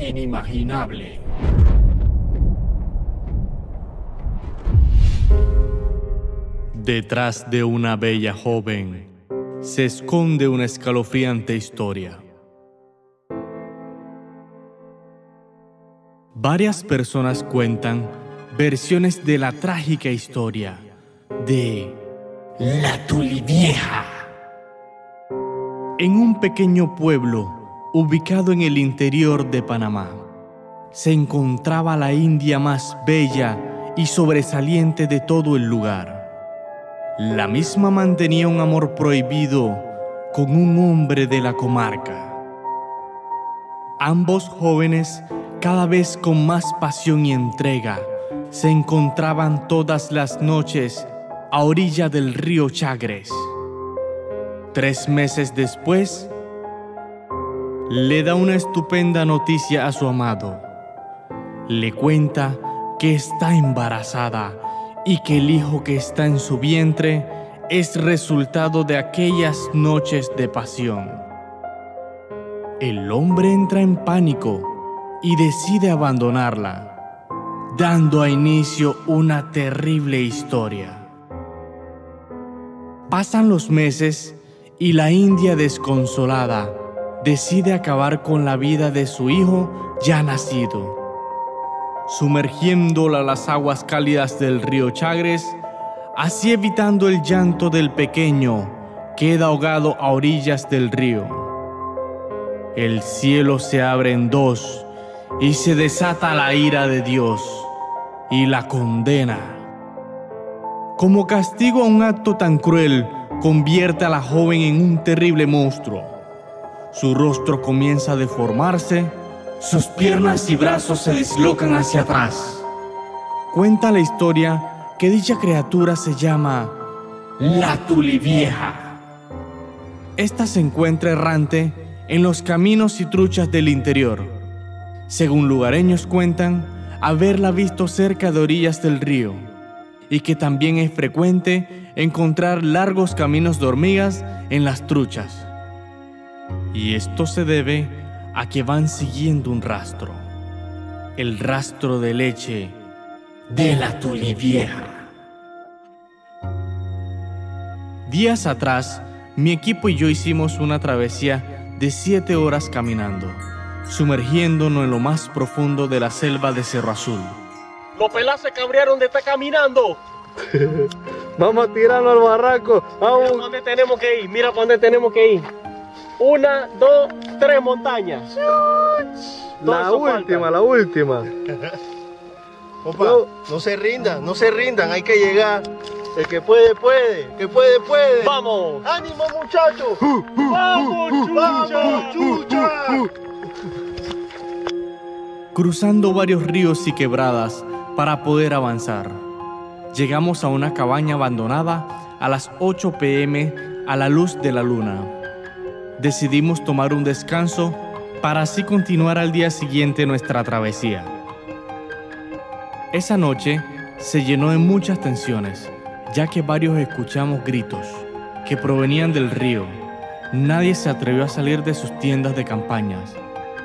inimaginable. Detrás de una bella joven se esconde una escalofriante historia. Varias personas cuentan versiones de la trágica historia de La Tulivieja. En un pequeño pueblo ubicado en el interior de Panamá, se encontraba la India más bella y sobresaliente de todo el lugar. La misma mantenía un amor prohibido con un hombre de la comarca. Ambos jóvenes, cada vez con más pasión y entrega, se encontraban todas las noches a orilla del río Chagres. Tres meses después, le da una estupenda noticia a su amado. Le cuenta que está embarazada y que el hijo que está en su vientre es resultado de aquellas noches de pasión. El hombre entra en pánico y decide abandonarla, dando a inicio una terrible historia. Pasan los meses y la India desconsolada decide acabar con la vida de su hijo ya nacido sumergiéndola a las aguas cálidas del río Chagres, así evitando el llanto del pequeño, queda ahogado a orillas del río. El cielo se abre en dos y se desata la ira de Dios y la condena. Como castigo a un acto tan cruel, convierte a la joven en un terrible monstruo. Su rostro comienza a deformarse sus piernas y brazos se dislocan hacia atrás. Cuenta la historia que dicha criatura se llama La Tulivieja. Esta se encuentra errante en los caminos y truchas del interior. Según lugareños cuentan, haberla visto cerca de orillas del río y que también es frecuente encontrar largos caminos de hormigas en las truchas. Y esto se debe a que van siguiendo un rastro, el rastro de leche de la tulivieja. Días atrás, mi equipo y yo hicimos una travesía de siete horas caminando, sumergiéndonos en lo más profundo de la selva de Cerro Azul. Los pelas se cabrearon de estar caminando. Vamos a tirarnos al barranco. Vamos. Mira para dónde tenemos que ir. Mira para dónde tenemos que ir. Una, dos, tres montañas. La última, la última. Opa, no se rindan, no se rindan, hay que llegar. El que puede, puede, el que puede, puede. ¡Vamos! ¡Ánimo, muchachos! ¡Vamos, chucha! chucha! Cruzando varios ríos y quebradas para poder avanzar. Llegamos a una cabaña abandonada a las 8 pm a la luz de la luna decidimos tomar un descanso para así continuar al día siguiente nuestra travesía. Esa noche se llenó de muchas tensiones, ya que varios escuchamos gritos que provenían del río. Nadie se atrevió a salir de sus tiendas de campañas.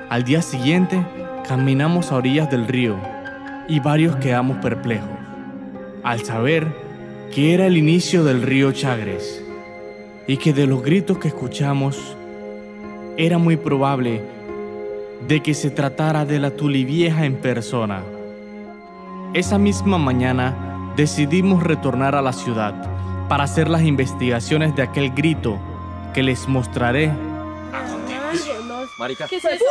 Al día siguiente caminamos a orillas del río y varios quedamos perplejos al saber que era el inicio del río Chagres y que de los gritos que escuchamos era muy probable de que se tratara de la Tulivieja en persona. Esa misma mañana decidimos retornar a la ciudad para hacer las investigaciones de aquel grito que les mostraré a continuación. Marica. ¿Qué es eso?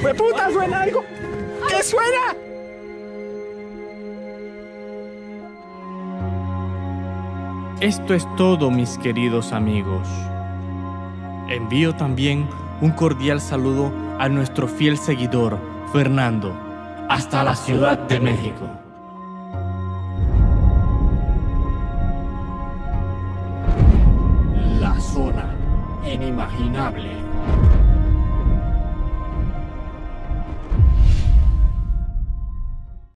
¡Fue puta! ¡Suena algo! ¿Qué suena? Esto es todo, mis queridos amigos. Envío también un cordial saludo a nuestro fiel seguidor, Fernando, hasta la Ciudad de México. La zona inimaginable.